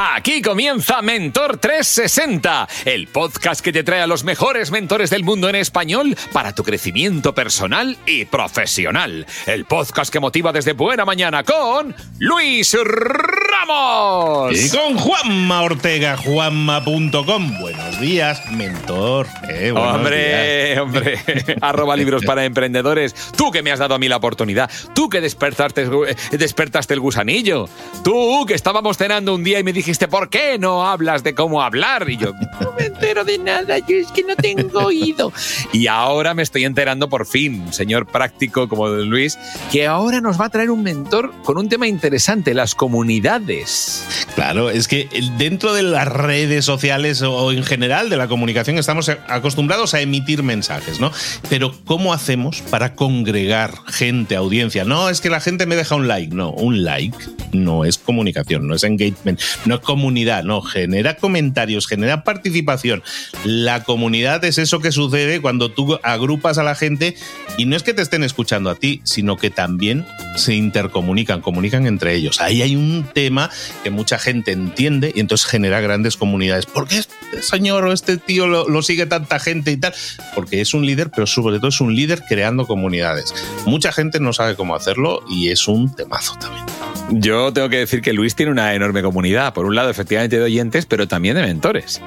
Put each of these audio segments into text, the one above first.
Aquí comienza Mentor 360, el podcast que te trae a los mejores mentores del mundo en español para tu crecimiento personal y profesional. El podcast que motiva desde buena mañana con Luis Ramos. Y con Juanma Ortega, juanma.com. Buenos días, mentor. Eh, hombre, hombre. Arroba libros para emprendedores. Tú que me has dado a mí la oportunidad. Tú que despertaste, eh, despertaste el gusanillo. Tú que estábamos cenando un día y me dijiste dijiste, ¿por qué no hablas de cómo hablar? Y yo, no me entero de nada, yo es que no tengo oído. Y ahora me estoy enterando por fin, señor práctico como Luis, que ahora nos va a traer un mentor con un tema interesante, las comunidades. Claro, es que dentro de las redes sociales o en general de la comunicación estamos acostumbrados a emitir mensajes, ¿no? Pero ¿cómo hacemos para congregar gente, audiencia? No, es que la gente me deja un like. No, un like no es comunicación, no es engagement, no comunidad, no, genera comentarios, genera participación. La comunidad es eso que sucede cuando tú agrupas a la gente y no es que te estén escuchando a ti, sino que también se intercomunican, comunican entre ellos. Ahí hay un tema que mucha gente entiende y entonces genera grandes comunidades. ¿Por qué este señor o este tío lo, lo sigue tanta gente y tal? Porque es un líder, pero sobre todo es un líder creando comunidades. Mucha gente no sabe cómo hacerlo y es un temazo también. Yo tengo que decir que Luis tiene una enorme comunidad. Por un lado, efectivamente, de oyentes, pero también de mentores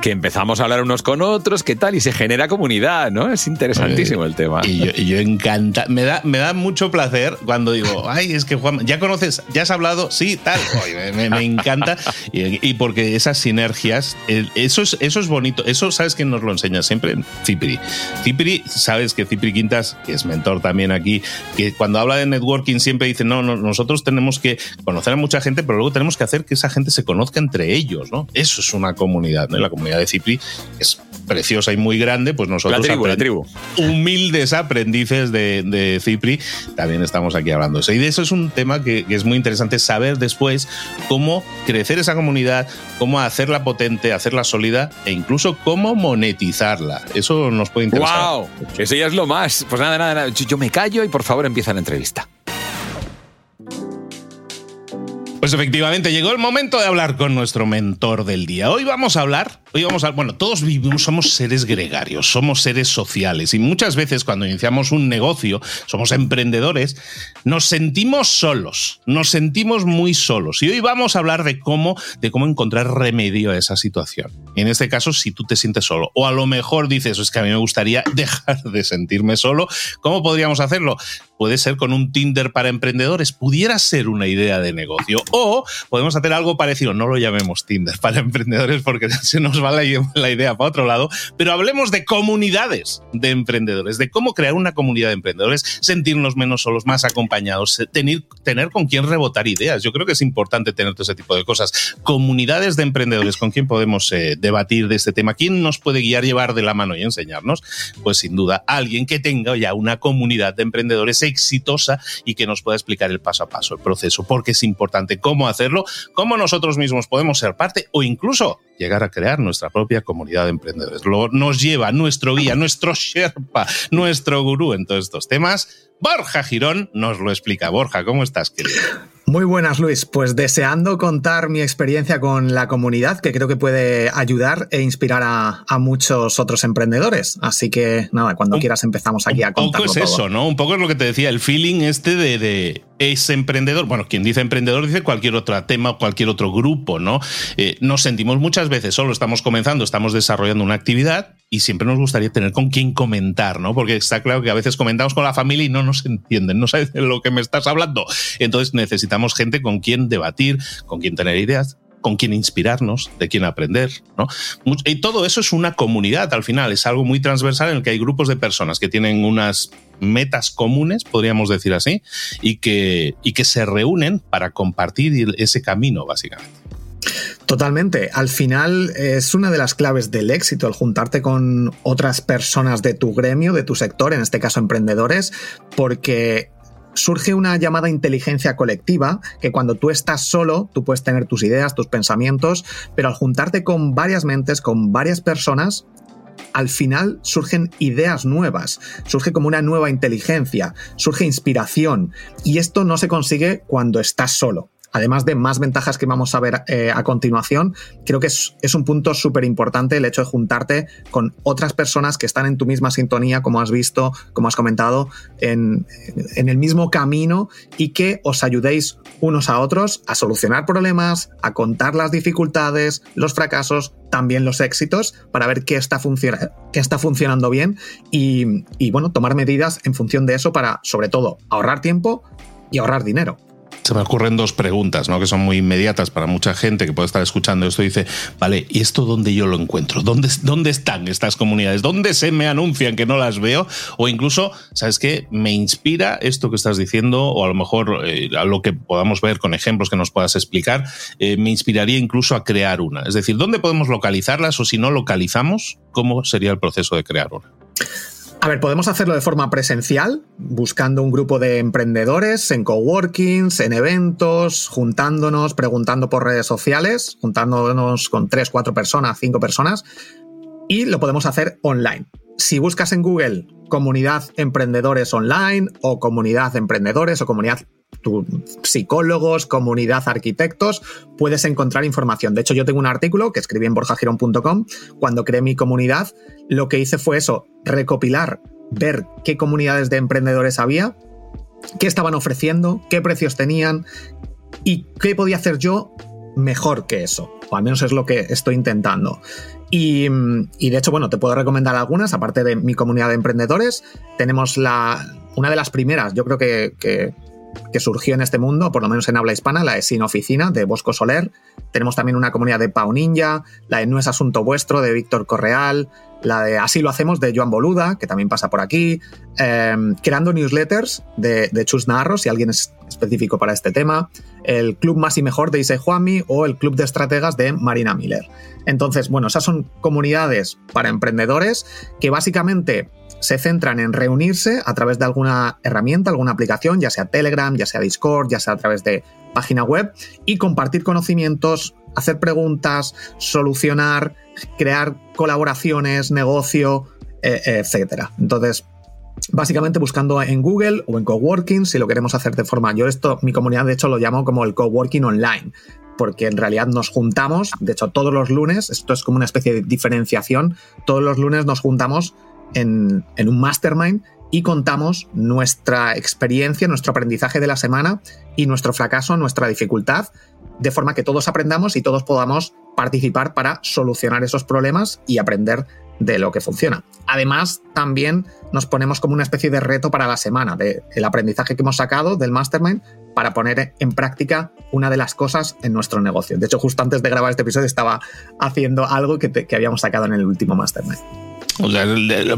que empezamos a hablar unos con otros, qué tal, y se genera comunidad, ¿no? Es interesantísimo el tema. Y yo, yo, encanta, me da, me da mucho placer cuando digo, ay, es que Juan, ya conoces, ya has hablado, sí, tal, me, me, encanta, y, porque esas sinergias, eso es, eso es bonito, eso sabes que nos lo enseña siempre Cipri. Cipri, sabes que Cipri Quintas, que es mentor también aquí, que cuando habla de networking siempre dice, no, no, nosotros tenemos que conocer a mucha gente, pero luego tenemos que hacer que esa gente se conozca entre ellos, ¿no? Eso es una comunidad, ¿no? La comunidad de Cipri es preciosa y muy grande, pues nosotros, la tribu, humildes aprendices de, Cipri, también estamos aquí hablando de eso. Y de eso es un tema que, es muy interesante saber después cómo crecer esa comunidad, cómo hacerla potente, hacerla sólida e incluso cómo monetizarla. Eso nos puede interesar. ¡Wow! Eso ya es lo más. Pues nada, nada, nada. Yo me callo y por favor empieza la entrevista. Pues efectivamente llegó el momento de hablar con nuestro mentor del día. Hoy vamos a hablar Hoy vamos a, bueno, todos vivimos, somos seres gregarios, somos seres sociales y muchas veces cuando iniciamos un negocio, somos emprendedores, nos sentimos solos, nos sentimos muy solos. Y hoy vamos a hablar de cómo, de cómo encontrar remedio a esa situación. En este caso, si tú te sientes solo, o a lo mejor dices, es que a mí me gustaría dejar de sentirme solo, ¿cómo podríamos hacerlo? Puede ser con un Tinder para emprendedores, pudiera ser una idea de negocio. O podemos hacer algo parecido, no lo llamemos Tinder para emprendedores porque se nos va la, idea para otro lado, pero hablemos de comunidades de emprendedores, de cómo crear una comunidad de emprendedores, sentirnos menos solos, más acompañados, tener, tener con quién rebotar ideas. Yo creo que es importante tener todo ese tipo de cosas. Comunidades de emprendedores con quién podemos eh, debatir de este tema. ¿Quién nos puede guiar, llevar de la mano y enseñarnos? Pues sin duda alguien que tenga ya una comunidad de emprendedores exitosa y que nos pueda explicar el paso a paso, el proceso, porque es importante cómo hacerlo, cómo nosotros mismos podemos ser parte o incluso llegar a crear nuestra propia comunidad de emprendedores. Lo, nos lleva nuestro guía, nuestro Sherpa, nuestro gurú en todos estos temas. Borja Girón nos lo explica. Borja, ¿cómo estás, querido? Muy buenas, Luis. Pues deseando contar mi experiencia con la comunidad, que creo que puede ayudar e inspirar a, muchos otros emprendedores. Así que nada, cuando quieras empezamos aquí a contar. Un poco es eso, ¿no? Un poco es lo que te decía, el feeling este de, de ese emprendedor. Bueno, quien dice emprendedor dice cualquier otro tema, cualquier otro grupo, ¿no? Eh, nos sentimos muchas veces solo, estamos comenzando, estamos desarrollando una actividad y siempre nos gustaría tener con quién comentar, ¿no? Porque está claro que a veces comentamos con la familia y no nos entienden, no sabes de lo que me estás hablando. Entonces necesitamos gente con quien debatir, con quien tener ideas, con quien inspirarnos, de quien aprender, ¿no? Y todo eso es una comunidad al final, es algo muy transversal en el que hay grupos de personas que tienen unas metas comunes, podríamos decir así, y que, y que se reúnen para compartir ese camino, básicamente. Totalmente. Al final es una de las claves del éxito, el juntarte con otras personas de tu gremio, de tu sector, en este caso emprendedores, porque surge una llamada inteligencia colectiva, que cuando tú estás solo, tú puedes tener tus ideas, tus pensamientos, pero al juntarte con varias mentes, con varias personas, al final surgen ideas nuevas, surge como una nueva inteligencia, surge inspiración, y esto no se consigue cuando estás solo además de más ventajas que vamos a ver eh, a continuación, creo que es, un punto súper importante el hecho de juntarte con otras personas que están en tu misma sintonía, como has visto, como has comentado, en, el mismo camino y que os ayudéis unos a otros a solucionar problemas, a contar las dificultades, los fracasos, también los éxitos, para ver qué está, qué está funcionando bien y, y bueno, tomar medidas en función de eso para, sobre todo, ahorrar tiempo y ahorrar dinero se me ocurren dos preguntas, ¿no? Que son muy inmediatas para mucha gente que puede estar escuchando esto. Y dice, vale, ¿y esto dónde yo lo encuentro? ¿Dónde, ¿Dónde están estas comunidades? ¿Dónde se me anuncian que no las veo? O incluso, ¿sabes qué? Me inspira esto que estás diciendo, o a lo mejor eh, a lo que podamos ver con ejemplos que nos puedas explicar, eh, me inspiraría incluso a crear una. Es decir, ¿dónde podemos localizarlas? O si no localizamos, ¿cómo sería el proceso de crear una? A ver, podemos hacerlo de forma presencial, buscando un grupo de emprendedores en coworkings, en eventos, juntándonos, preguntando por redes sociales, juntándonos con tres, cuatro personas, cinco personas, y lo podemos hacer online. Si buscas en Google comunidad emprendedores online o comunidad emprendedores o comunidad psicólogos, comunidad arquitectos, puedes encontrar información. De hecho, yo tengo un artículo que escribí en borjagirón.com. Cuando creé mi comunidad, lo que hice fue eso, recopilar, ver qué comunidades de emprendedores había, qué estaban ofreciendo, qué precios tenían y qué podía hacer yo mejor que eso. O al menos es lo que estoy intentando. Y, de hecho, bueno, te puedo recomendar algunas, aparte de mi comunidad de emprendedores. Tenemos la, una de las primeras, yo creo que surgió en este mundo, por lo menos en habla hispana, la de Sin Oficina, de Bosco Soler. Tenemos también una comunidad de Pau Ninja, la de No es Asunto Vuestro, de Víctor Correal, la de Así lo hacemos, de Joan Boluda, que también pasa por aquí, em, creando newsletters de, de, Chus Narro, si alguien es específico para este tema, el Club Más y Mejor de Ise Juami o el Club de Estrategas de Marina Miller. Entonces, bueno, esas son comunidades para emprendedores que básicamente se centran en reunirse a través de alguna herramienta, alguna aplicación, ya sea Telegram, ya sea Discord, ya sea a través de página web, y compartir conocimientos, hacer preguntas, solucionar, crear colaboraciones, negocio, eh, etcétera. Entonces, básicamente buscando en Google o en coworking, si lo queremos hacer de forma. Yo esto, mi comunidad de hecho lo llamo como el coworking online porque en realidad nos juntamos, de hecho todos los lunes, esto es como una especie de diferenciación, todos los lunes nos juntamos en, un mastermind y contamos nuestra experiencia, nuestro aprendizaje de la semana y nuestro fracaso, nuestra dificultad, de forma que todos aprendamos y todos podamos participar para solucionar esos problemas y aprender de lo que funciona. Además, también nos ponemos como una especie de reto para la semana, del el aprendizaje que hemos sacado del mastermind para poner en práctica una de las cosas en nuestro negocio. De hecho, justo antes de grabar este episodio estaba haciendo algo que habíamos sacado en el último mastermind. O sea,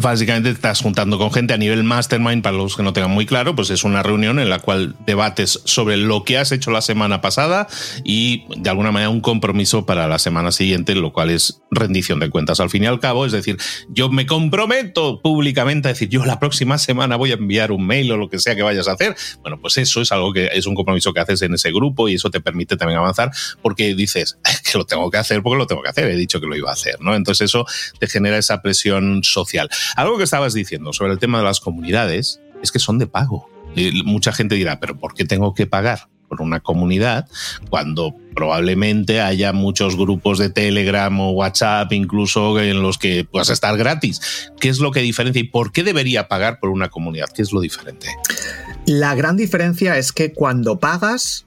básicamente te estás juntando con gente a nivel mastermind, para los que no tengan muy claro, pues es una reunión en la cual debates sobre lo que has hecho la semana pasada y de alguna manera un compromiso para la semana siguiente, lo cual es rendición de cuentas al fin y al cabo. Es decir, yo me comprometo públicamente a decir, yo la próxima semana voy a enviar un mail o lo que sea que vayas a hacer. Bueno, pues eso es algo que es un compromiso que haces en ese grupo y eso te permite también avanzar porque dices que lo tengo que hacer porque lo tengo que hacer, he dicho que lo iba a hacer, ¿no? Entonces eso te genera esa presión social. Algo que estabas diciendo sobre el tema de las comunidades es que son de pago. Y mucha gente dirá, pero ¿por qué tengo que pagar? por una comunidad, cuando probablemente haya muchos grupos de Telegram o WhatsApp incluso en los que puedas estar gratis. ¿Qué es lo que diferencia y por qué debería pagar por una comunidad? ¿Qué es lo diferente? La gran diferencia es que cuando pagas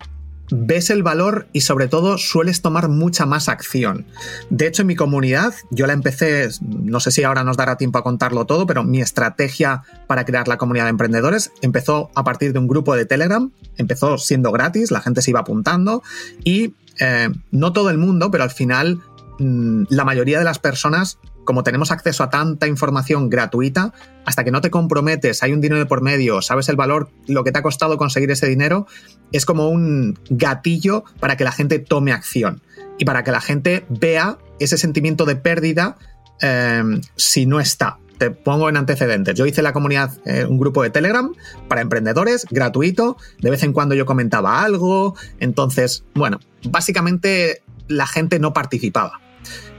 ves el valor y sobre todo sueles tomar mucha más acción. De hecho, en mi comunidad, yo la empecé, no sé si ahora nos dará tiempo a contarlo todo, pero mi estrategia para crear la comunidad de emprendedores empezó a partir de un grupo de Telegram, empezó siendo gratis, la gente se iba apuntando y eh, no todo el mundo, pero al final mm, la mayoría de las personas como tenemos acceso a tanta información gratuita, hasta que no te comprometes, hay un dinero por medio, sabes el valor, lo que te ha costado conseguir ese dinero, es como un gatillo para que la gente tome acción y para que la gente vea ese sentimiento de pérdida em, si no está. Te pongo en antecedentes. Yo hice la comunidad, eh, un grupo de Telegram para emprendedores, gratuito. De vez en cuando yo comentaba algo. Entonces, bueno, básicamente la gente no participaba.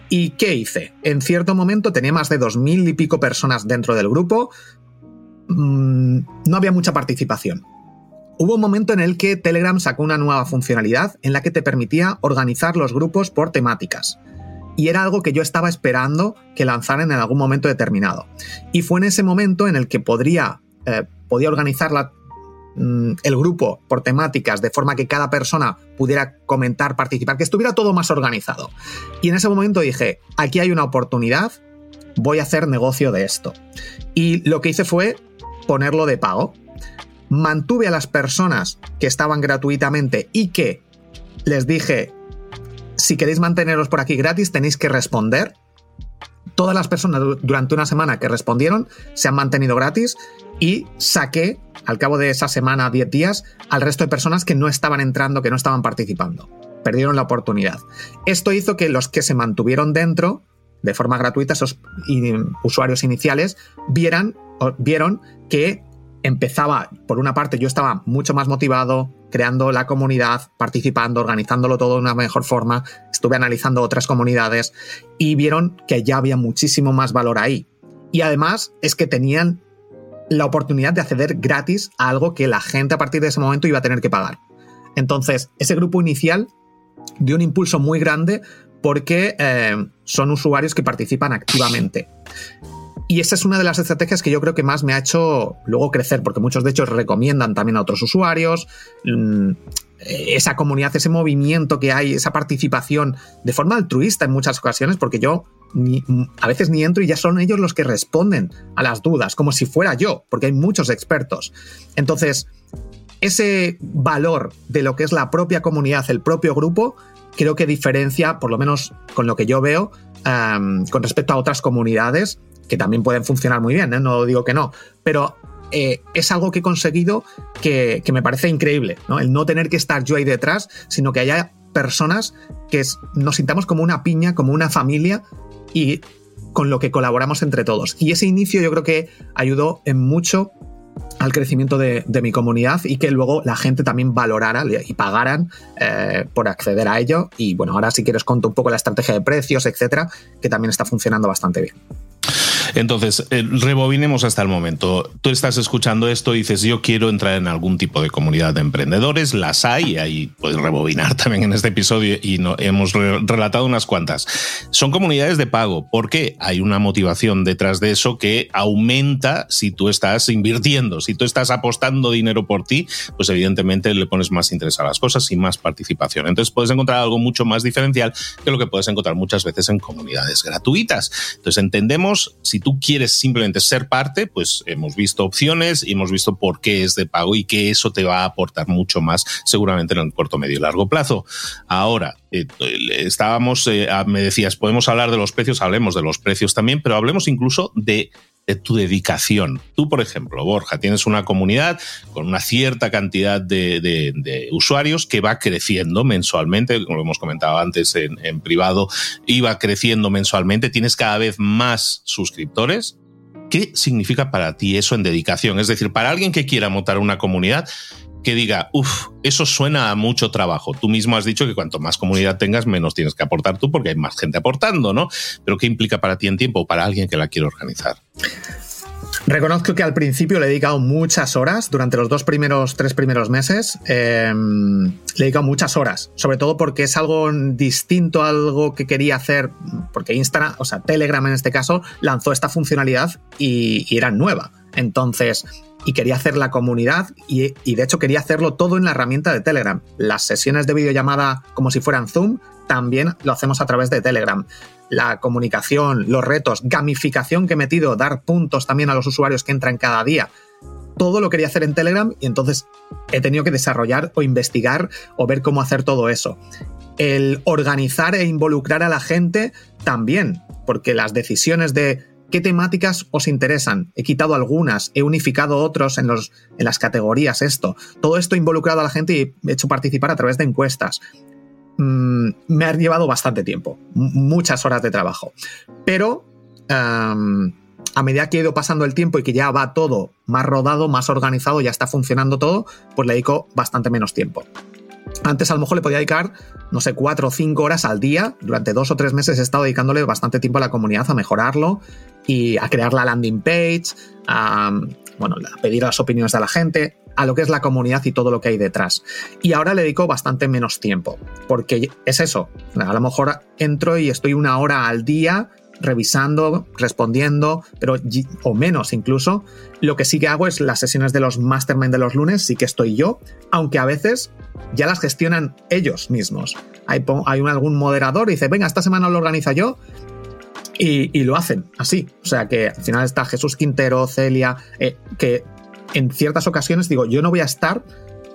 ¿Y qué hice? En cierto momento tenía más de dos mil y pico personas dentro del grupo. Mm, no había mucha participación. Hubo un momento en el que Telegram sacó una nueva funcionalidad en la que te permitía organizar los grupos por temáticas. Y era algo que yo estaba esperando que lanzaran en algún momento determinado. Y fue en ese momento en el que podría, eh, podía organizar la, Mm, el grupo por temáticas de forma que cada persona pudiera comentar, participar, que estuviera todo más organizado. Y en ese momento dije, aquí hay una oportunidad, voy a hacer negocio de esto. Y lo que hice fue ponerlo de pago. Mantuve a las personas que estaban gratuitamente y que les dije, si queréis manteneros por aquí gratis, tenéis que responder. Todas las personas durante una semana que respondieron se han mantenido gratis y saqué al cabo de esa semana, 10 días, al resto de personas que no estaban entrando, que no estaban participando. Perdieron la oportunidad. Esto hizo que los que se mantuvieron dentro, de forma gratuita, esos usuarios iniciales, vieran, vieron que empezaba, por una parte, yo estaba mucho más motivado, creando la comunidad, participando, organizándolo todo de una mejor forma, estuve analizando otras comunidades y vieron que ya había muchísimo más valor ahí. Y además es que tenían la oportunidad de acceder gratis a algo que la gente a partir de ese momento iba a tener que pagar. Entonces, ese grupo inicial dio un impulso muy grande porque eh, son usuarios que participan activamente. Y esa es una de las estrategias que yo creo que más me ha hecho luego crecer, porque muchos de ellos recomiendan también a otros usuarios. Mm, esa comunidad, ese movimiento que hay, esa participación de forma altruista en muchas ocasiones, porque yo a veces ni entro y ya son ellos los que responden a las dudas, como si fuera yo, porque hay muchos expertos. Entonces, ese valor de lo que es la propia comunidad, el propio grupo, creo que diferencia, por lo menos con lo que yo veo, con respecto a otras comunidades que también pueden funcionar muy bien, ¿eh? no digo que no, pero eh, es algo que he conseguido que, me parece increíble, ¿no? El no tener que estar yo ahí detrás, sino que haya personas que nos sintamos como una piña, como una familia y con lo que colaboramos entre todos. Y ese inicio yo creo que ayudó en mucho al crecimiento de, mi comunidad y que luego la gente también valorara y pagaran eh, por acceder a ello. Y bueno, ahora si quieres conto un poco la estrategia de precios, etcétera, que también está funcionando bastante bien. Entonces, eh, rebobinemos hasta el momento. Tú estás escuchando esto y dices, yo quiero entrar en algún tipo de comunidad de emprendedores, las hay, ahí puedes rebobinar también en este episodio y no, hemos relatado unas cuantas. Son comunidades de pago, porque hay una motivación detrás de eso que aumenta si tú estás invirtiendo, si tú estás apostando dinero por ti, pues evidentemente le pones más interés a las cosas y más participación. Entonces puedes encontrar algo mucho más diferencial que lo que puedes encontrar muchas veces en comunidades gratuitas. Entonces entendemos, si tú quieres simplemente ser parte, pues hemos visto opciones y hemos visto por qué es de pago y que eso te va a aportar mucho más seguramente en el corto, medio y largo plazo. Ahora, eh, estábamos, eh, me decías, podemos hablar de los precios, hablemos de los precios también, pero hablemos incluso de de tu dedicación. Tú, por ejemplo, Borja, tienes una comunidad con una cierta cantidad de, usuarios que va creciendo mensualmente, como hemos comentado antes en, en privado, iba creciendo mensualmente, tienes cada vez más suscriptores. ¿Qué significa para ti eso en dedicación? Es decir, para alguien que quiera montar una comunidad, que diga, uff, eso suena a mucho trabajo. Tú mismo has dicho que cuanto más comunidad tengas, menos tienes que aportar tú porque hay más gente aportando, ¿no? Pero ¿qué implica para ti en tiempo para alguien que la quiere organizar? Reconozco que al principio le he dedicado muchas horas, durante los dos primeros, tres primeros meses, em, le he dedicado muchas horas, sobre todo porque es algo distinto a algo que quería hacer, porque Instagram, o sea, Telegram en este caso, lanzó esta funcionalidad y era nueva. Entonces, y quería hacer la comunidad y, de hecho quería hacerlo todo en la herramienta de Telegram. Las sesiones de videollamada como si fueran Zoom también lo hacemos a través de Telegram. La comunicación, los retos, gamificación que he metido, dar puntos también a los usuarios que entran cada día. Todo lo quería hacer en Telegram y entonces he tenido que desarrollar o investigar o ver cómo hacer todo eso. El organizar e involucrar a la gente también, porque las decisiones de qué temáticas os interesan. He quitado algunas, he unificado otros en, los, en las categorías, esto. Todo esto involucrado a la gente y he hecho participar a través de encuestas. Mm, me ha llevado bastante tiempo, muchas horas de trabajo. Pero a medida que he ido pasando el tiempo y que ya va todo más rodado, más organizado, ya está funcionando todo, pues le dedico bastante menos tiempo. Antes a lo mejor le podía dedicar, no sé, cuatro o cinco horas al día. Durante dos o tres meses he estado dedicándole bastante tiempo a la comunidad a mejorarlo y a crear la landing page, a, bueno, a pedir las opiniones de la gente, a lo que es la comunidad y todo lo que hay detrás. Y ahora le dedico bastante menos tiempo, porque es eso. A lo mejor entro y estoy una hora al día revisando, respondiendo, pero o menos incluso. Lo que sí que hago es las sesiones de los mastermind de los lunes, sí que estoy yo, aunque a veces ya las gestionan ellos mismos. Hay, hay algún moderador y dice, venga, esta semana lo organiza yo. Y, lo hacen así. O sea que al final está Jesús Quintero, Celia, eh, que en ciertas ocasiones digo, yo no voy a estar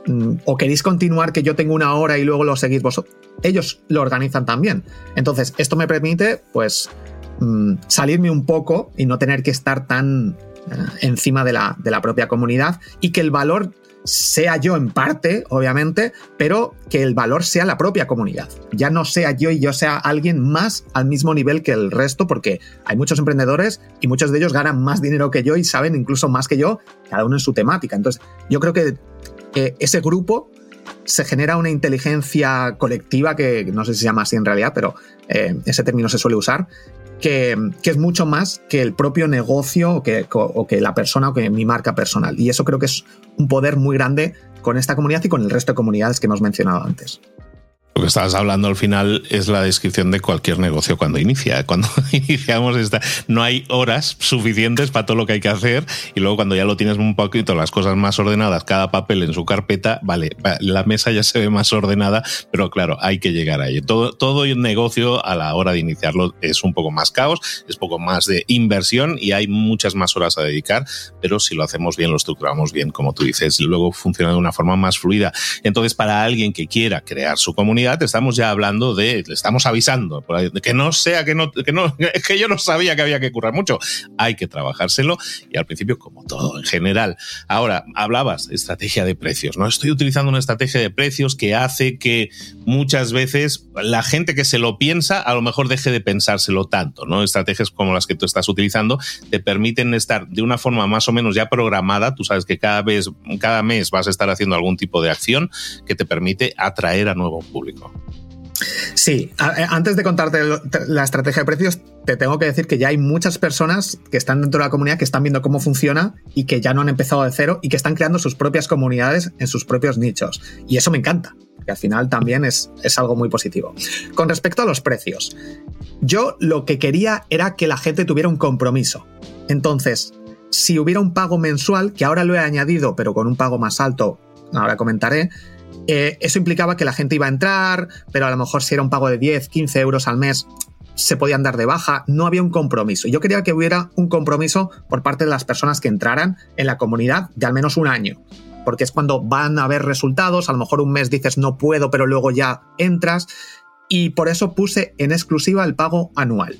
mm, o queréis continuar que yo tengo una hora y luego lo seguís vosotros. Ellos lo organizan también. Entonces, esto me permite, pues, Mm, salirme un poco y no tener que estar tan eh, encima de la, de la propia comunidad y que el valor sea yo en parte, obviamente, pero que el valor sea la propia comunidad. Ya no sea yo y yo sea alguien más al mismo nivel que el resto, porque hay muchos emprendedores y muchos de ellos ganan más dinero que yo y saben incluso más que yo, cada uno en su temática. Entonces, yo creo que ese grupo se genera una inteligencia colectiva que no sé si se llama así en realidad, pero eh, ese término se suele usar, que, es mucho más que el propio negocio o que, o que la persona o que mi marca personal. Y eso creo que es un poder muy grande con esta comunidad y con el resto de comunidades que hemos mencionado antes. Lo que estabas hablando al final es la descripción de cualquier negocio cuando inicia. Cuando iniciamos esta, no hay horas suficientes para todo lo que hay que hacer y luego cuando ya lo tienes un poquito las cosas más ordenadas, cada papel en su carpeta, vale, la mesa ya se ve más ordenada, pero claro, hay que llegar ahí. Todo, todo el negocio a la hora de iniciarlo es un poco más caos, es poco más de inversión y hay muchas más horas a dedicar, pero si lo hacemos bien, lo estructuramos bien, como tú dices, luego funciona de una forma más fluida. Entonces, para alguien que quiera crear su comunidad, estamos ya hablando de, le estamos avisando, que no sea que no, que no, que yo no sabía que había que currar mucho. Hay que trabajárselo y al principio, como todo en general. Ahora, hablabas de estrategia de precios, ¿no? Estoy utilizando una estrategia de precios que hace que muchas veces la gente que se lo piensa a lo mejor deje de pensárselo tanto, ¿no? Estrategias como las que tú estás utilizando te permiten estar de una forma más o menos ya programada. Tú sabes que cada vez, cada mes vas a estar haciendo algún tipo de acción que te permite atraer a nuevo público. Sí, eh, antes de contarte la estrategia de precios, te tengo que decir que ya hay muchas personas que están dentro de la comunidad que están viendo cómo funciona y que ya no han empezado de cero y que están creando sus propias comunidades en sus propios nichos. Y eso me encanta, que al final también es, es algo muy positivo. Con respecto a los precios, yo lo que quería era que la gente tuviera un compromiso. Entonces, si hubiera un pago mensual, que ahora lo he añadido, pero con un pago más alto, ahora comentaré, eh, eso implicaba que la gente iba a entrar, pero a lo mejor si era un pago de 10, 15 euros al mes, se podían dar de baja, no había un compromiso. Yo quería que hubiera un compromiso por parte de las personas que entraran en la comunidad de al menos un año, porque es cuando van a haber resultados, a lo mejor un mes dices no puedo, pero luego ya entras, y por eso puse en exclusiva el pago anual.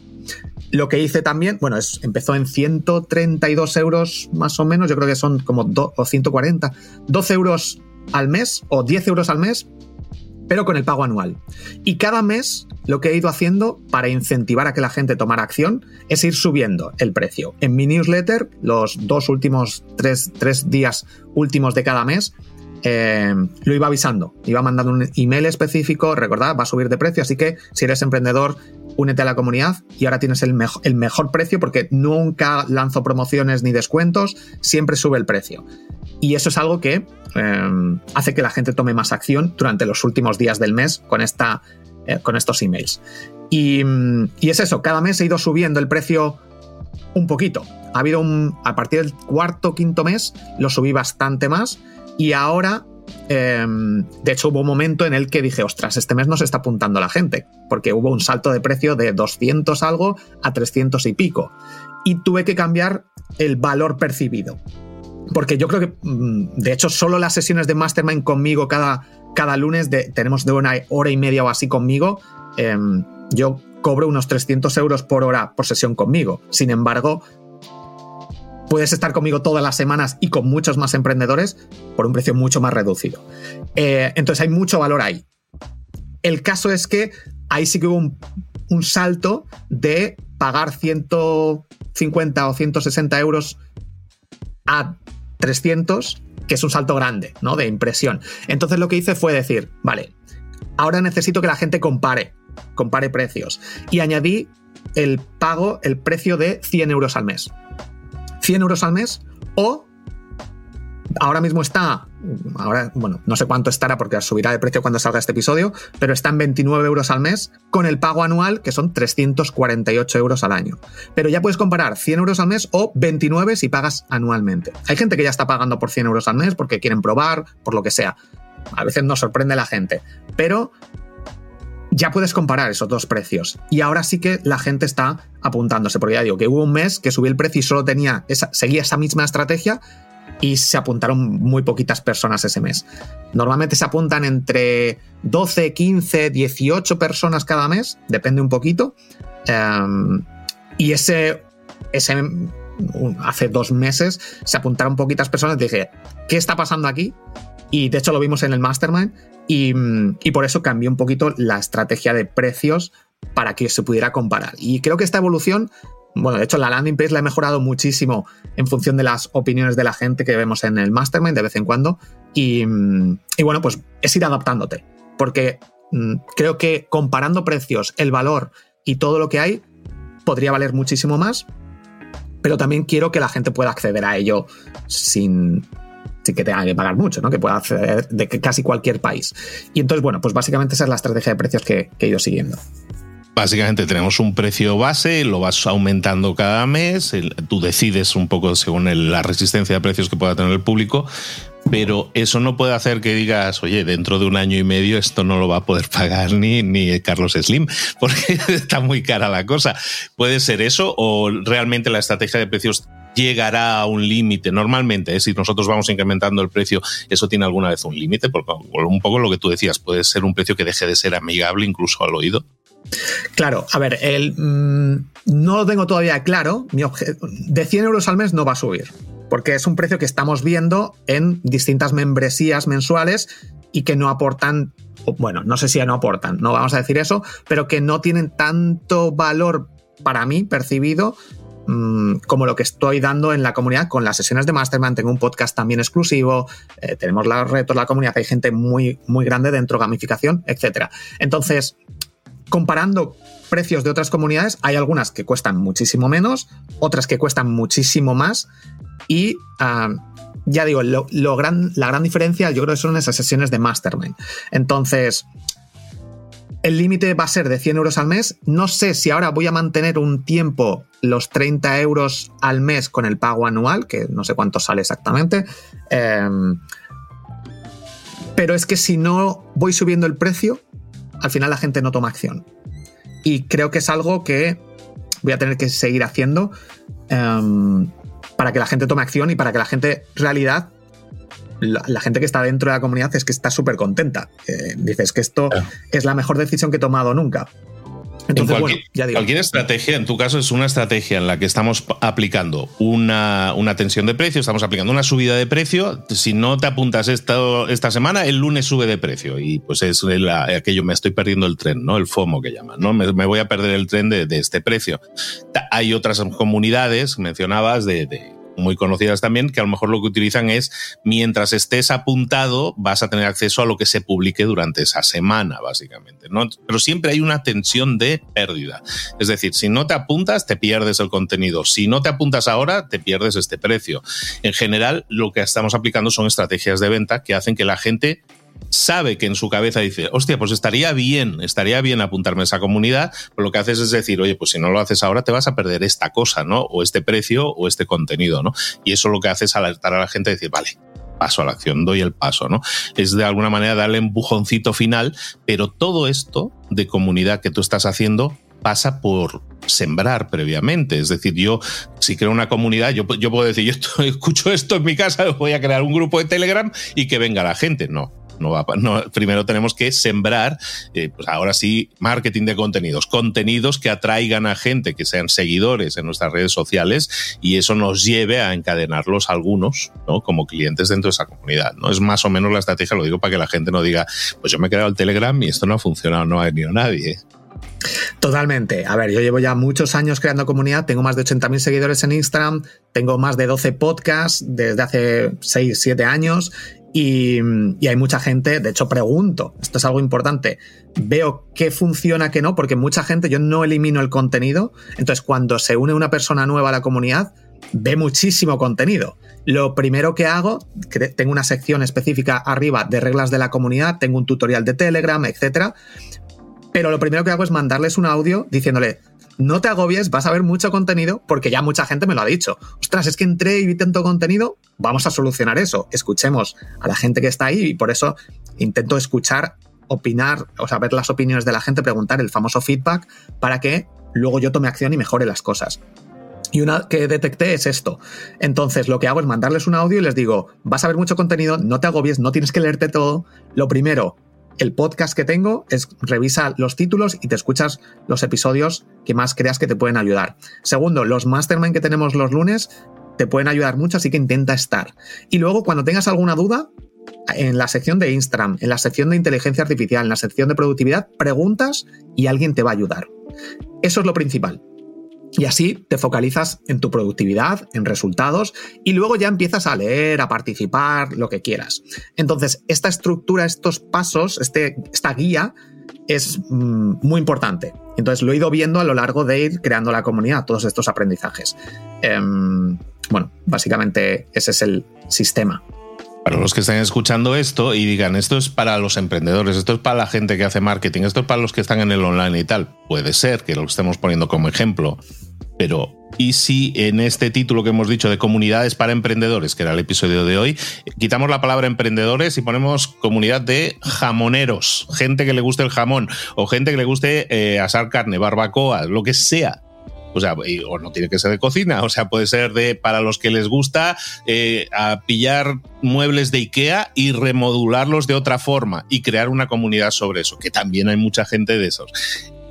Lo que hice también, bueno, es, empezó en 132 euros más o menos, yo creo que son como o 140, 12 euros al mes o 10 euros al mes pero con el pago anual. Y cada mes lo que he ido haciendo para incentivar a que la gente tomara acción es ir subiendo el precio. En mi newsletter, los dos últimos, tres, días últimos de cada mes, eh, lo iba avisando, iba mandando un email específico, recordad, va a subir de precio, así que si eres emprendedor, únete a la comunidad y ahora tienes el, mejor precio porque nunca lanzo promociones ni descuentos, siempre sube el precio. Y eso es algo que em, hace que la gente tome más acción durante los últimos días del mes con, esta, eh, con estos emails. Y, es eso, cada mes he ido subiendo el precio un poquito. Ha habido un. A partir del cuarto, quinto mes, lo subí bastante más. Y ahora em, de hecho, hubo un momento en el que dije, ostras, este mes no se está apuntando la gente, porque hubo un salto de precio de 200 algo a 300 y pico. Y tuve que cambiar el valor percibido porque yo creo que, mm, de hecho, solo las sesiones de Mastermind conmigo cada, cada lunes, tenemos de una hora y media o así conmigo, em, yo cobro unos 300 euros por hora por sesión conmigo. Sin embargo, puedes estar conmigo todas las semanas y con muchos más emprendedores por un precio mucho más reducido. Eh, entonces hay mucho valor ahí. El caso es que ahí sí que hubo un, un salto de pagar 150 o 160 euros a 300, que es un salto grande, ¿no? De impresión. Entonces lo que hice fue decir, vale, ahora necesito que la gente compare, compare precios. Y añadí el pago, el precio de 100 euros al mes. 100 euros al mes o ahora mismo está, ahora, bueno, no sé cuánto estará porque subirá de precio cuando salga este episodio, pero está en 29 euros al mes con el pago anual que son 348 euros al año. Pero ya puedes comparar 100 euros al mes o 29 si pagas anualmente. Hay gente que ya está pagando por 100 euros al mes porque quieren probar, por lo que sea. A veces nos sorprende la gente, pero ya puedes comparar esos dos precios. Y ahora sí que la gente está apuntándose, porque ya digo que hubo un mes que subí el precio y solo tenía esa, seguía esa misma estrategia y se apuntaron muy poquitas personas ese mes. Normalmente se apuntan entre 12, 15, 18 personas cada mes, depende un poquito. Em, y ese, ese hace dos meses se apuntaron poquitas personas. Dije, ¿qué está pasando aquí? Y de hecho lo vimos en el Mastermind y, por eso cambió un poquito la estrategia de precios para que se pudiera comparar. Y creo que esta evolución bueno, de hecho, la landing page la he mejorado muchísimo en función de las opiniones de la gente que vemos en el mastermind de vez en cuando. Y, bueno, pues es ir adaptándote. Porque mm, creo que comparando precios, el valor y todo lo que hay, podría valer muchísimo más. Pero también quiero que la gente pueda acceder a ello sin, sin que tenga que pagar mucho, ¿no? Que pueda acceder de casi cualquier país. Y entonces, bueno, pues básicamente esa es la estrategia de precios que, que he ido siguiendo. Básicamente tenemos un precio base, lo vas aumentando cada mes, tú decides un poco según la resistencia de precios que pueda tener el público, pero eso no puede hacer que digas, oye, dentro de un año y medio esto no lo va a poder pagar ni, ni Carlos Slim, porque está muy cara la cosa. ¿Puede ser eso o realmente la estrategia de precios llegará a un límite? Normalmente, ¿eh? si nosotros vamos incrementando el precio, ¿eso tiene alguna vez un límite? Porque un poco lo que tú decías, puede ser un precio que deje de ser amigable incluso al oído. Claro, a ver, el, mm, no lo tengo todavía claro. Mi de 100 euros al mes no va a subir, porque es un precio que estamos viendo en distintas membresías mensuales y que no aportan, bueno, no sé si no aportan, no vamos a decir eso, pero que no tienen tanto valor para mí percibido mm, como lo que estoy dando en la comunidad con las sesiones de Mastermind. Tengo un podcast también exclusivo, eh, tenemos los retos la comunidad, hay gente muy, muy grande dentro, gamificación, etc. Entonces, comparando precios de otras comunidades, hay algunas que cuestan muchísimo menos, otras que cuestan muchísimo más y ah, ya digo, lo, gran, la gran diferencia yo creo que son esas sesiones de Mastermind. Entonces, el límite va a ser de 100 euros al mes. No sé si ahora voy a mantener un tiempo los 30 euros al mes con el pago anual, que no sé cuánto sale exactamente. Em, pero es que si no voy subiendo el precio, al final la gente no toma acción. Y creo que es algo que voy a tener que seguir haciendo em, para que la gente tome acción y para que la gente, en realidad, la, gente que está dentro de la comunidad es que está súper contenta. Eh, dices que esto es la mejor decisión que he tomado nunca. Entonces, cualquier, ya digo. cualquier estrategia, en tu caso, es una estrategia en la que estamos aplicando una, tensión de precio, estamos aplicando una subida de precio. Si no te apuntas esto, esta semana, el lunes sube de precio. Y pues es aquello, me estoy perdiendo el tren, ¿no? El FOMO que llaman, ¿no? Me, voy a perder el tren de, este precio. Hay otras comunidades, mencionabas, de muy conocidas también, que a lo mejor lo que utilizan es mientras estés apuntado vas a tener acceso a lo que se publique durante esa semana, básicamente. ¿no? Pero siempre hay una tensión de pérdida. Es decir, si no te apuntas, te pierdes el contenido. Si no te apuntas ahora, te pierdes este precio. En general, lo que estamos aplicando son estrategias de venta que hacen que la gente sabe que en su cabeza dice, hostia, pues estaría bien, estaría bien apuntarme a esa comunidad, pero lo que haces es decir, oye, pues si no lo haces ahora te vas a perder esta cosa, ¿no? O este precio o este contenido, ¿no? Y eso lo que hace es alertar a la gente y decir, vale, paso a la acción, doy el paso, ¿no? Es de alguna manera darle empujoncito final, pero todo esto de comunidad que tú estás haciendo pasa por sembrar previamente. Es decir, yo si creo una comunidad, yo, yo puedo decir, yo escucho esto en mi casa, voy a crear un grupo de Telegram y que venga la gente. No, primero tenemos que sembrar, eh, pues ahora sí, marketing de contenidos, contenidos que atraigan a gente, que sean seguidores en nuestras redes sociales y eso nos lleve a encadenarlos algunos, ¿no? Como clientes dentro de esa comunidad, ¿no? Es más o menos la estrategia, lo digo para que la gente no diga, pues yo me he creado el Telegram y esto no ha funcionado, no ha venido nadie. Totalmente. A ver, yo llevo ya muchos años creando comunidad, tengo más de 80.000 seguidores en Instagram, tengo más de 12 podcasts desde hace 6, 7 años y, hay mucha gente, de hecho pregunto, esto es algo importante, veo qué funciona, qué no, porque mucha gente, yo no elimino el contenido, entonces cuando se une una persona nueva a la comunidad, ve muchísimo contenido. Lo primero que hago, tengo una sección específica arriba de reglas de la comunidad, tengo un tutorial de Telegram, etc. Pero lo primero que hago es mandarles un audio diciéndole, no te agobies, vas a ver mucho contenido porque ya mucha gente me lo ha dicho. Ostras, es que entré y vi tanto contenido, vamos a solucionar eso. Escuchemos a la gente que está ahí y por eso intento escuchar, opinar, o sea, ver las opiniones de la gente, preguntar el famoso feedback para que luego yo tome acción y mejore las cosas. Y una que detecté es esto. Entonces, lo que hago es mandarles un audio y les digo, vas a ver mucho contenido, no te agobies, no tienes que leerte todo. Lo primero, el podcast que tengo es revisa los títulos y te escuchas los episodios que más creas que te pueden ayudar. Segundo, los mastermind que tenemos los lunes te pueden ayudar mucho, así que intenta estar. Y luego, cuando tengas alguna duda, en la sección de Instagram, en la sección de inteligencia artificial, en la sección de productividad, preguntas y alguien te va a ayudar. Eso es lo principal. Y así te focalizas en tu productividad, en resultados, y luego ya empiezas a leer, a participar, lo que quieras. Entonces, esta estructura, estos pasos, este, esta guía es mm, muy importante. Entonces, lo he ido viendo a lo largo de ir creando la comunidad, todos estos aprendizajes. Em, bueno, básicamente ese es el sistema. Para los que estén escuchando esto y digan, esto es para los emprendedores, esto es para la gente que hace marketing, esto es para los que están en el online y tal, puede ser que lo estemos poniendo como ejemplo, pero ¿y si en este título que hemos dicho de comunidades para emprendedores, que era el episodio de hoy, quitamos la palabra emprendedores y ponemos comunidad de jamoneros, gente que le guste el jamón o gente que le guste eh, asar carne, barbacoa, lo que sea? O sea, o no tiene que ser de cocina, o sea, puede ser de para los que les gusta eh, a pillar muebles de IKEA y remodularlos de otra forma y crear una comunidad sobre eso, que también hay mucha gente de esos.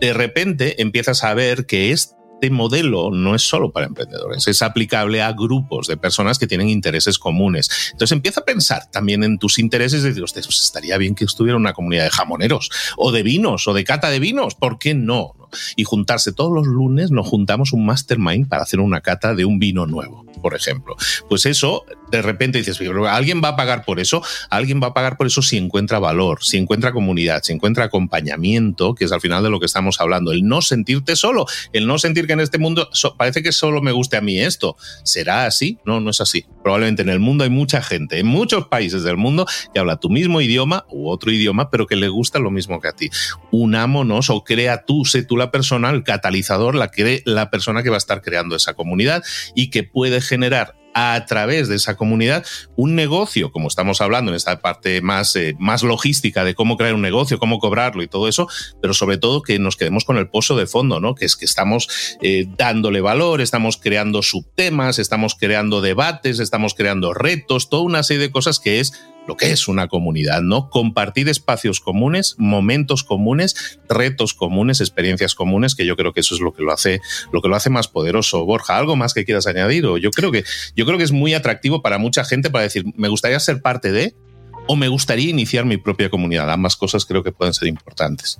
De repente empiezas a ver que este modelo no es solo para emprendedores, es aplicable a grupos de personas que tienen intereses comunes. Entonces empieza a pensar también en tus intereses y decir, pues estaría bien que estuviera una comunidad de jamoneros o de vinos o de cata de vinos, ¿por qué no? y juntarse todos los lunes, nos juntamos un mastermind para hacer una cata de un vino nuevo, por ejemplo. Pues eso, de repente dices, ¿alguien va a pagar por eso? Alguien va a pagar por eso si encuentra valor, si encuentra comunidad, si encuentra acompañamiento, que es al final de lo que estamos hablando. El no sentirte solo, el no sentir que en este mundo parece que solo me guste a mí esto. ¿Será así? No, no es así. Probablemente en el mundo hay mucha gente, en muchos países del mundo, que habla tu mismo idioma u otro idioma, pero que le gusta lo mismo que a ti. Unámonos o crea tú, sé tú la persona, el catalizador, la, la persona que va a estar creando esa comunidad y que puede generar a través de esa comunidad un negocio, como estamos hablando en esta parte más, eh, más logística de cómo crear un negocio, cómo cobrarlo y todo eso, pero sobre todo que nos quedemos con el pozo de fondo, ¿no? Que es que estamos eh, dándole valor, estamos creando subtemas, estamos creando debates, estamos creando retos, toda una serie de cosas que es lo que es una comunidad, ¿no? Compartir espacios comunes, momentos comunes, retos comunes, experiencias comunes, que yo creo que eso es lo que lo hace, lo que lo hace más poderoso. Borja, ¿algo más que quieras añadir? O yo creo que, yo creo que es muy atractivo para mucha gente para decir, me gustaría ser parte de, o me gustaría iniciar mi propia comunidad. Ambas cosas creo que pueden ser importantes.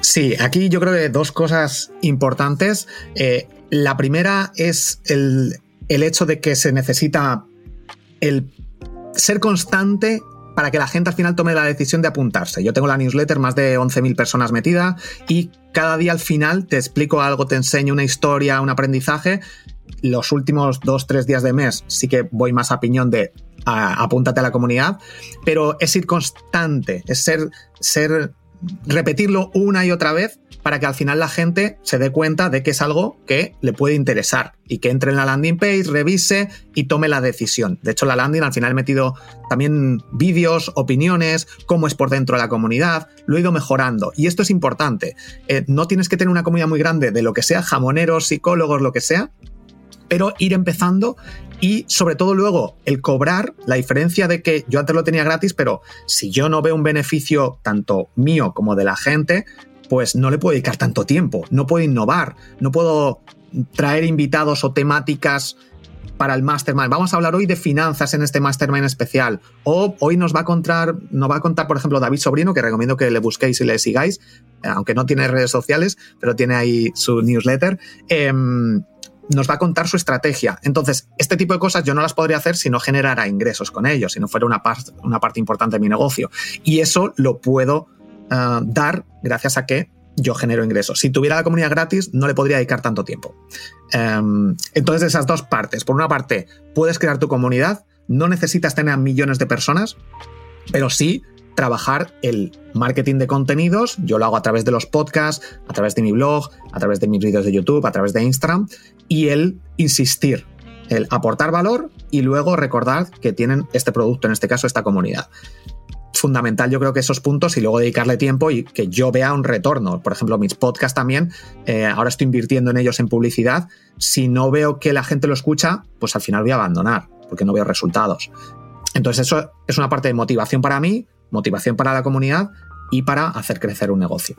Sí, aquí yo creo que dos cosas importantes. Eh, la primera es el, el hecho de que se necesita el ser constante para que la gente al final tome la decisión de apuntarse. Yo tengo la newsletter, más de 11.000 personas metida y cada día al final te explico algo, te enseño una historia, un aprendizaje. Los últimos dos, tres días de mes sí que voy más a piñón de apúntate a la comunidad, pero es ir constante, es ser, ser repetirlo una y otra vez para que al final la gente se dé cuenta de que es algo que le puede interesar y que entre en la landing page, revise y tome la decisión. De hecho, la landing al final he metido también vídeos, opiniones, cómo es por dentro de la comunidad, lo he ido mejorando. Y esto es importante. Eh, no tienes que tener una comunidad muy grande de lo que sea, jamoneros, psicólogos, lo que sea, pero ir empezando y sobre todo luego el cobrar, la diferencia de que yo antes lo tenía gratis, pero si yo no veo un beneficio tanto mío como de la gente, pues no le puedo dedicar tanto tiempo, no puedo innovar, no puedo traer invitados o temáticas para el mastermind. Vamos a hablar hoy de finanzas en este mastermind especial. O hoy nos va a contar, nos va a contar, por ejemplo, David Sobrino, que recomiendo que le busquéis y le sigáis, aunque no tiene redes sociales, pero tiene ahí su newsletter. Em, nos va a contar su estrategia. Entonces, este tipo de cosas yo no las podría hacer si no generara ingresos con ellos, si no fuera una, parte importante de mi negocio. Y eso lo puedo eh, dar gracias a que yo genero ingresos. Si tuviera la comunidad gratis, no le podría dedicar tanto tiempo. Em, entonces, esas dos partes. Por una parte, puedes crear tu comunidad, no necesitas tener a millones de personas, pero sí trabajar el marketing de contenidos. Yo lo hago a través de los podcasts, a través de mi blog, a través de mis vídeos de YouTube, a través de Instagram. Y el insistir, el aportar valor y luego recordar que tienen este producto, en este caso esta comunidad. Fundamental, yo creo que esos puntos y luego dedicarle tiempo y que yo vea un retorno. Por ejemplo, mis podcasts también, eh, ahora estoy invirtiendo en ellos en publicidad. Si no veo que la gente lo escucha, pues al final voy a abandonar porque no veo resultados. Entonces, eso es una parte de motivación para mí, motivación para la comunidad y para hacer crecer un negocio.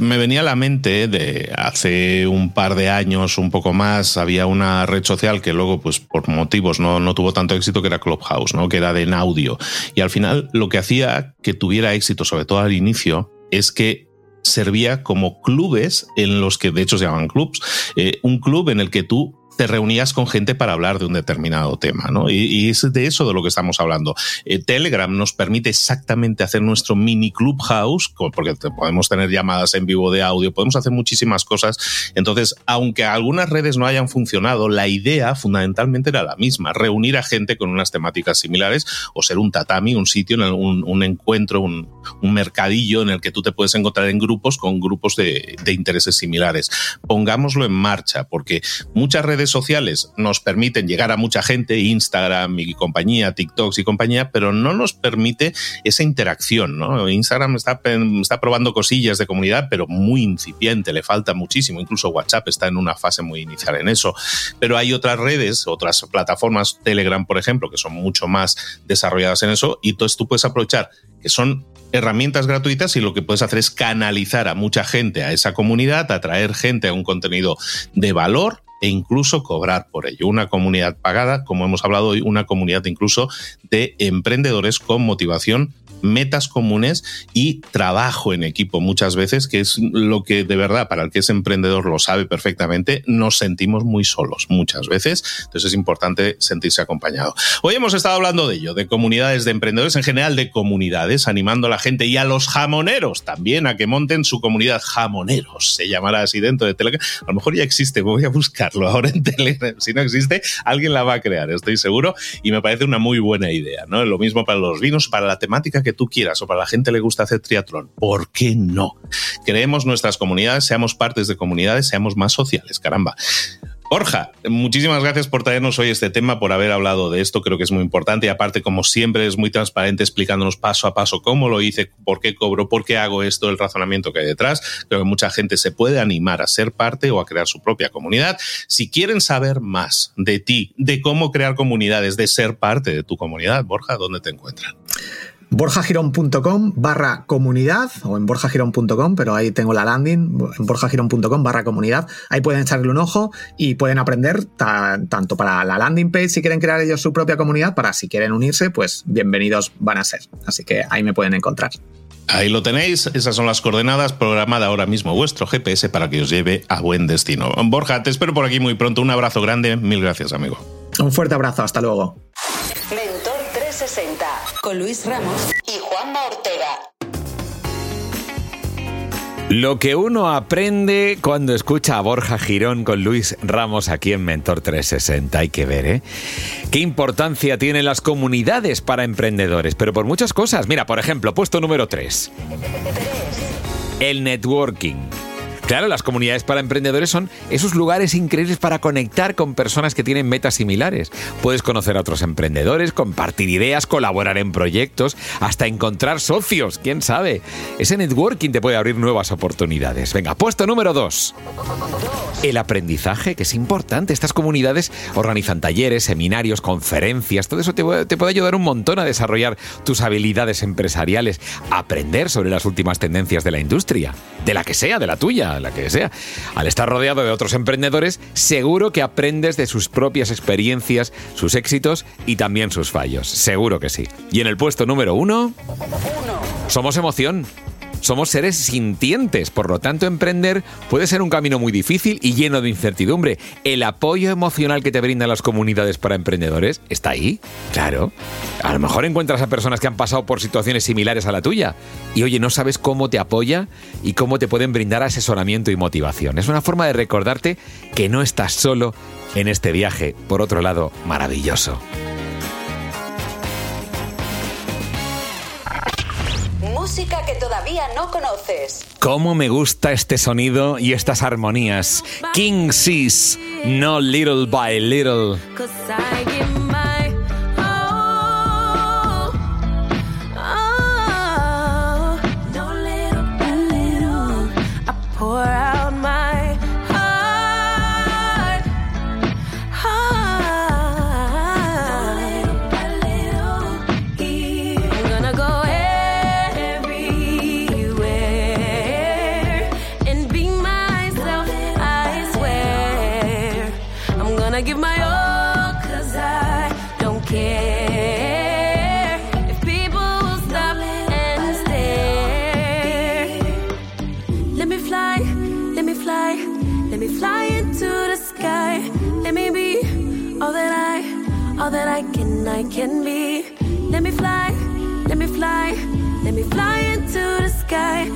Me venía a la mente de hace un par de años, un poco más, había una red social que luego, pues por motivos, no, no tuvo tanto éxito, que era Clubhouse, ¿no? que era de en audio. Y al final lo que hacía que tuviera éxito, sobre todo al inicio, es que servía como clubes en los que de hecho se llaman clubs, eh, un club en el que tú te reunías con gente para hablar de un determinado tema, ¿no? Y, es de eso de lo que estamos hablando. Eh, Telegram nos permite exactamente hacer nuestro mini clubhouse, porque podemos tener llamadas en vivo de audio, podemos hacer muchísimas cosas. Entonces, aunque algunas redes no hayan funcionado, la idea fundamentalmente era la misma, reunir a gente con unas temáticas similares o ser un tatami, un sitio, un, encuentro, un, mercadillo en el que tú te puedes encontrar en grupos con grupos de, de intereses similares. Pongámoslo en marcha, porque muchas redes sociales nos permiten llegar a mucha gente, Instagram y compañía, TikToks y compañía, pero no nos permite esa interacción. ¿no? Instagram está, está probando cosillas de comunidad, pero muy incipiente, le falta muchísimo. Incluso WhatsApp está en una fase muy inicial en eso. Pero hay otras redes, otras plataformas, Telegram, por ejemplo, que son mucho más desarrolladas en eso, y entonces tú puedes aprovechar que son herramientas gratuitas y lo que puedes hacer es canalizar a mucha gente a esa comunidad, atraer gente a un contenido de valor e incluso cobrar por ello. Una comunidad pagada, como hemos hablado hoy, una comunidad incluso de emprendedores con motivación metas comunes y trabajo en equipo muchas veces, que es lo que de verdad, para el que es emprendedor lo sabe perfectamente, nos sentimos muy solos muchas veces, entonces es importante sentirse acompañado. Hoy hemos estado hablando de ello, de comunidades de emprendedores, en general de comunidades, animando a la gente y a los jamoneros también a que monten su comunidad. Jamoneros se llamará así dentro de Telegram. A lo mejor ya existe, voy a buscarlo ahora en Telegram. Si no existe, alguien la va a crear, estoy seguro, y me parece una muy buena idea. ¿no? Lo mismo para los vinos, para la temática que tú quieras o para la gente le gusta hacer triatlón. ¿Por qué no? Creemos nuestras comunidades, seamos partes de comunidades, seamos más sociales, caramba. Borja, muchísimas gracias por traernos hoy este tema, por haber hablado de esto, creo que es muy importante y aparte, como siempre, es muy transparente explicándonos paso a paso cómo lo hice, por qué cobro, por qué hago esto, el razonamiento que hay detrás. Creo que mucha gente se puede animar a ser parte o a crear su propia comunidad. Si quieren saber más de ti, de cómo crear comunidades, de ser parte de tu comunidad, Borja, ¿dónde te encuentran? borjagirón.com barra comunidad o en borjagirón.com, pero ahí tengo la landing, en borjagirón.com barra comunidad. Ahí pueden echarle un ojo y pueden aprender tanto para la landing page si quieren crear ellos su propia comunidad, para si quieren unirse, pues bienvenidos van a ser. Así que ahí me pueden encontrar. Ahí lo tenéis, esas son las coordenadas, programada ahora mismo vuestro GPS para que os lleve a buen destino. Borja, te espero por aquí muy pronto, un abrazo grande, mil gracias amigo. Un fuerte abrazo, hasta luego. Mentor 360 con Luis Ramos y Juanma Ortega. Lo que uno aprende cuando escucha a Borja Girón con Luis Ramos aquí en Mentor 360, hay que ver, ¿eh? ¿Qué importancia tienen las comunidades para emprendedores? Pero por muchas cosas. Mira, por ejemplo, puesto número 3. El networking. Claro, las comunidades para emprendedores son esos lugares increíbles para conectar con personas que tienen metas similares. Puedes conocer a otros emprendedores, compartir ideas, colaborar en proyectos, hasta encontrar socios, quién sabe. Ese networking te puede abrir nuevas oportunidades. Venga, puesto número dos. El aprendizaje, que es importante. Estas comunidades organizan talleres, seminarios, conferencias, todo eso te, puede ayudar un montón a desarrollar tus habilidades empresariales, aprender sobre las últimas tendencias de la industria, de la que sea, de la tuya la que sea. Al estar rodeado de otros emprendedores, seguro que aprendes de sus propias experiencias, sus éxitos y también sus fallos. Seguro que sí. Y en el puesto número uno, somos emoción. Somos seres sintientes, por lo tanto emprender puede ser un camino muy difícil y lleno de incertidumbre. El apoyo emocional que te brindan las comunidades para emprendedores está ahí, claro. A lo mejor encuentras a personas que han pasado por situaciones similares a la tuya y oye, no sabes cómo te apoya y cómo te pueden brindar asesoramiento y motivación. Es una forma de recordarte que no estás solo en este viaje, por otro lado, maravilloso. Música que todavía no conoces. ¿Cómo me gusta este sonido y estas armonías? King Seas, no little by little. Sky.